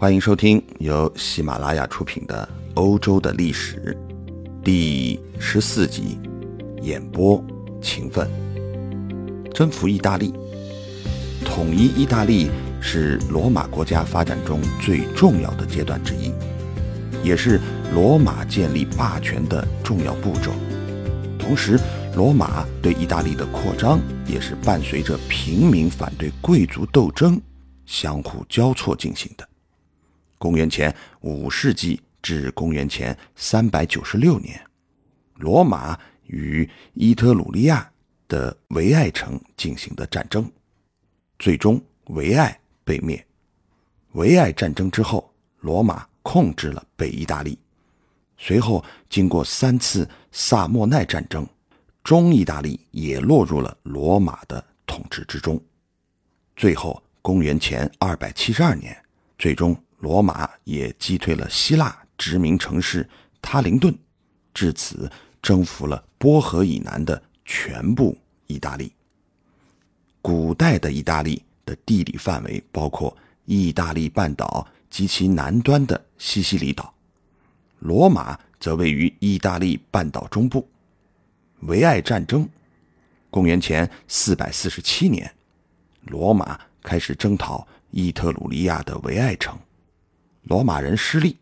欢迎收听由喜马拉雅出品的《欧洲的历史》第十四集，演播勤奋。征服意大利，统一意大利是罗马国家发展中最重要的阶段之一，也是罗马建立霸权的重要步骤。同时，罗马对意大利的扩张也是伴随着平民反对贵族斗争相互交错进行的。公元前五世纪至公元前三百九十六年，罗马与伊特鲁利亚的维埃城进行的战争，最终维埃被灭。维埃战争之后，罗马控制了北意大利。随后，经过三次萨莫奈战争。中意大利也落入了罗马的统治之中。最后，公元前二百七十二年，最终罗马也击退了希腊殖民城市塔林顿，至此征服了波河以南的全部意大利。古代的意大利的地理范围包括意大利半岛及其南端的西西里岛，罗马则位于意大利半岛中部。维埃战争，公元前四百四十七年，罗马开始征讨伊特鲁里亚的维埃城，罗马人失利，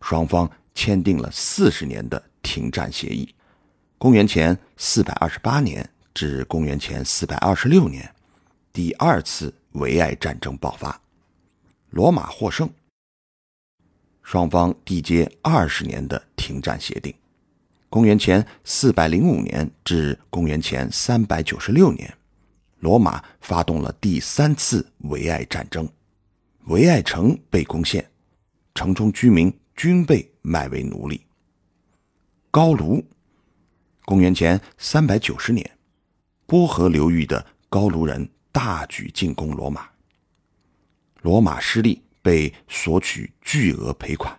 双方签订了四十年的停战协议。公元前四百二十八年至公元前四百二十六年，第二次维埃战争爆发，罗马获胜，双方缔结二十年的停战协定。公元前四百零五年至公元前三百九十六年，罗马发动了第三次维埃战争，维埃城被攻陷，城中居民均被卖为奴隶。高卢，公元前三百九十年，波河流域的高卢人大举进攻罗马，罗马失利，被索取巨额赔款。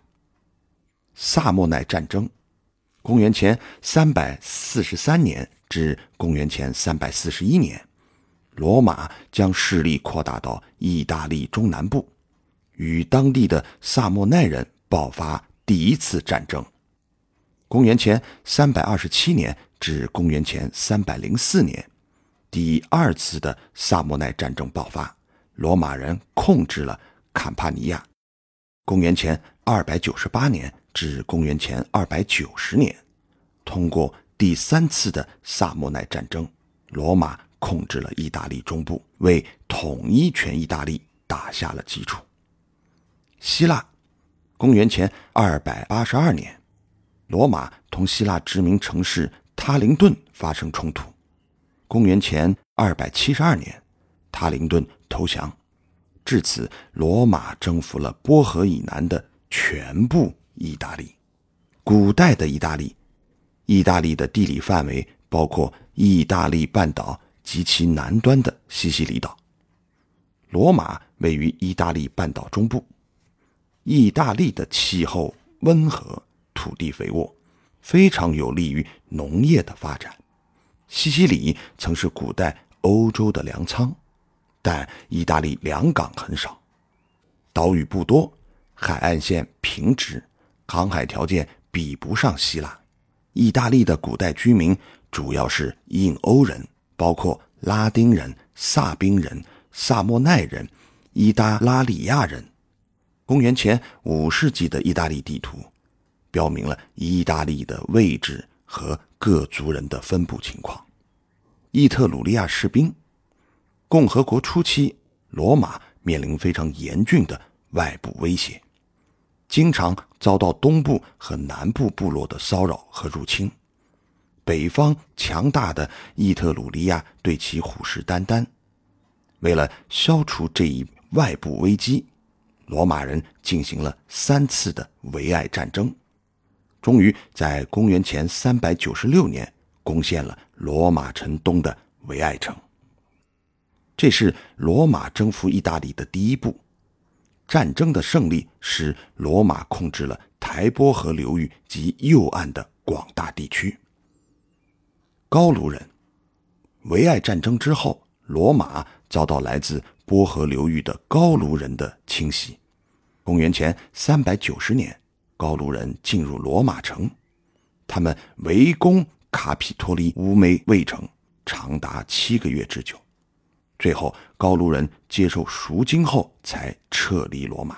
萨莫奈战争。公元前三百四十三年至公元前三百四十一年，罗马将势力扩大到意大利中南部，与当地的萨莫奈人爆发第一次战争。公元前三百二十七年至公元前三百零四年，第二次的萨莫奈战争爆发，罗马人控制了坎帕尼亚。公元前二百九十八年。至公元前二百九十年，通过第三次的萨莫奈战争，罗马控制了意大利中部，为统一全意大利打下了基础。希腊，公元前二百八十二年，罗马同希腊殖民城市塔林顿发生冲突。公元前二百七十二年，塔林顿投降。至此，罗马征服了波河以南的全部。意大利，古代的意大利，意大利的地理范围包括意大利半岛及其南端的西西里岛。罗马位于意大利半岛中部。意大利的气候温和，土地肥沃，非常有利于农业的发展。西西里曾是古代欧洲的粮仓，但意大利粮港很少，岛屿不多，海岸线平直。航海条件比不上希腊，意大利的古代居民主要是印欧人，包括拉丁人、萨宾人、萨莫奈人、伊达拉里亚人。公元前五世纪的意大利地图标明了意大利的位置和各族人的分布情况。伊特鲁利亚士兵，共和国初期，罗马面临非常严峻的外部威胁。经常遭到东部和南部部落的骚扰和入侵，北方强大的伊特鲁利亚对其虎视眈眈。为了消除这一外部危机，罗马人进行了三次的维埃战争，终于在公元前三百九十六年攻陷了罗马城东的维埃城。这是罗马征服意大利的第一步。战争的胜利使罗马控制了台波河流域及右岸的广大地区。高卢人，维埃战争之后，罗马遭到来自波河流域的高卢人的侵袭。公元前三百九十年，高卢人进入罗马城，他们围攻卡皮托利乌梅卫城，长达七个月之久。最后，高卢人接受赎金后才撤离罗马。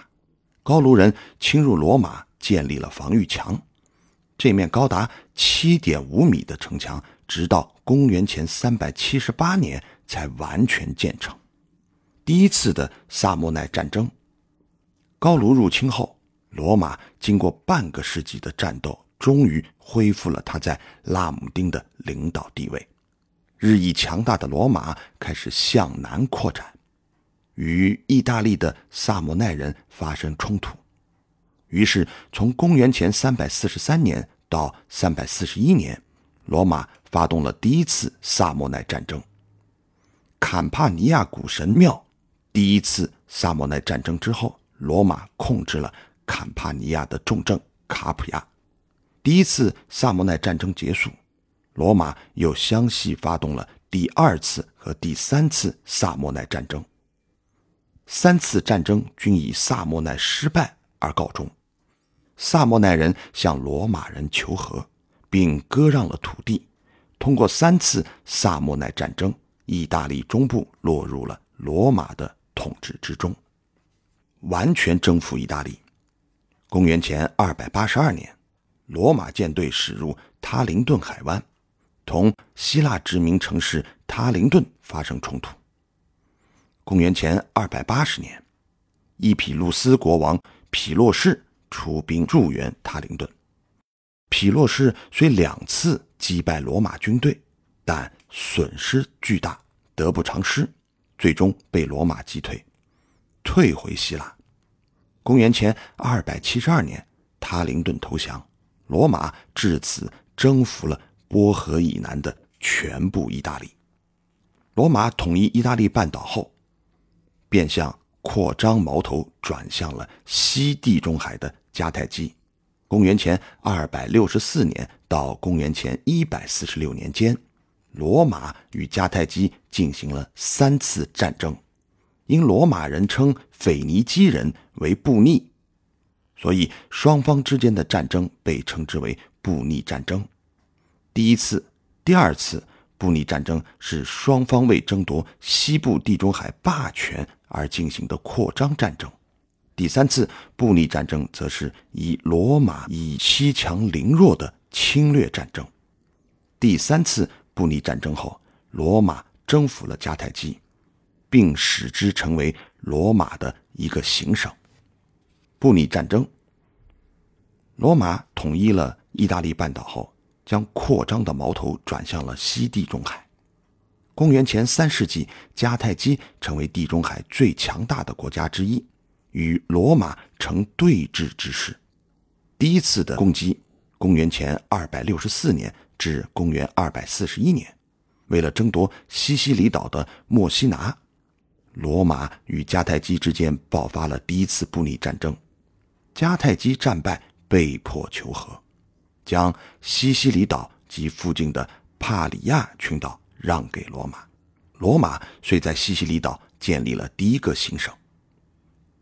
高卢人侵入罗马，建立了防御墙。这面高达七点五米的城墙，直到公元前三百七十八年才完全建成。第一次的萨莫奈战争，高卢入侵后，罗马经过半个世纪的战斗，终于恢复了他在拉姆丁的领导地位。日益强大的罗马开始向南扩展，与意大利的萨莫奈人发生冲突。于是，从公元前三百四十三年到三百四十一年，罗马发动了第一次萨莫奈战争。坎帕尼亚古神庙。第一次萨莫奈战争之后，罗马控制了坎帕尼亚的重镇卡普亚。第一次萨莫奈战争结束，罗马又相继发动了第二次和第三次萨莫奈战争。三次战争均以萨莫奈失败而告终。萨莫奈人向罗马人求和，并割让了土地。通过三次萨莫奈战争，意大利中部落入了罗马的。统治之中，完全征服意大利。公元前二百八十二年，罗马舰队驶入塔林顿海湾，同希腊殖民城市塔林顿发生冲突。公元前二百八十年，伊匹鲁斯国王匹洛士出兵助援塔林顿。匹洛士虽两次击败罗马军队，但损失巨大，得不偿失。最终被罗马击退，退回希腊。公元前二百七十二年，塔林顿投降，罗马至此征服了波河以南的全部意大利。罗马统一意大利半岛后，便向扩张矛头转向了西地中海的迦太基。公元前二百六十四年到公元前一百四十六年间。罗马与迦太基进行了三次战争，因罗马人称腓尼基人为布匿，所以双方之间的战争被称之为布匿战争。第一次、第二次布匿战争是双方为争夺西部地中海霸权而进行的扩张战争，第三次布匿战争则是以罗马以欺强凌弱的侵略战争。第三次。布匿战争后，罗马征服了迦太基，并使之成为罗马的一个行省。布匿战争，罗马统一了意大利半岛后，将扩张的矛头转向了西地中海。公元前三世纪，迦太基成为地中海最强大的国家之一，与罗马成对峙之势。第一次的攻击，公元前二百六十四年。至公元二百四十一年，为了争夺西西里岛的墨西拿，罗马与迦太基之间爆发了第一次布匿战争。迦太基战败，被迫求和，将西西里岛及附近的帕里亚群岛让给罗马。罗马遂在西西里岛建立了第一个行省。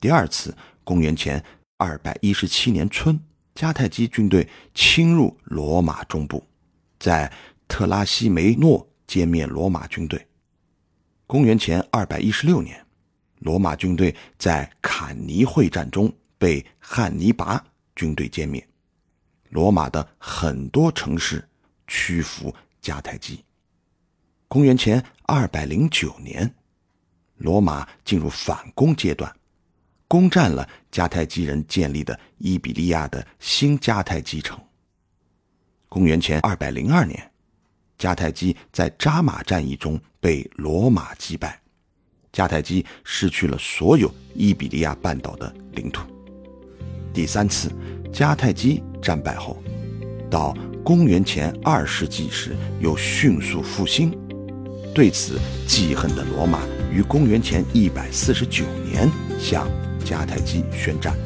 第二次，公元前二百一十七年春，迦太基军队侵入罗马中部。在特拉西梅诺歼灭罗马军队。公元前二百一十六年，罗马军队在坎尼会战中被汉尼拔军队歼灭，罗马的很多城市屈服迦太基。公元前二百零九年，罗马进入反攻阶段，攻占了迦太基人建立的伊比利亚的新迦太基城。公元前二百零二年，迦太基在扎马战役中被罗马击败，迦太基失去了所有伊比利亚半岛的领土。第三次迦太基战败后，到公元前二世纪时又迅速复兴。对此记恨的罗马于公元前一百四十九年向迦太基宣战，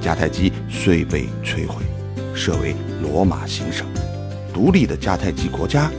迦太基遂被摧毁。设为罗马行省，独立的迦太基国家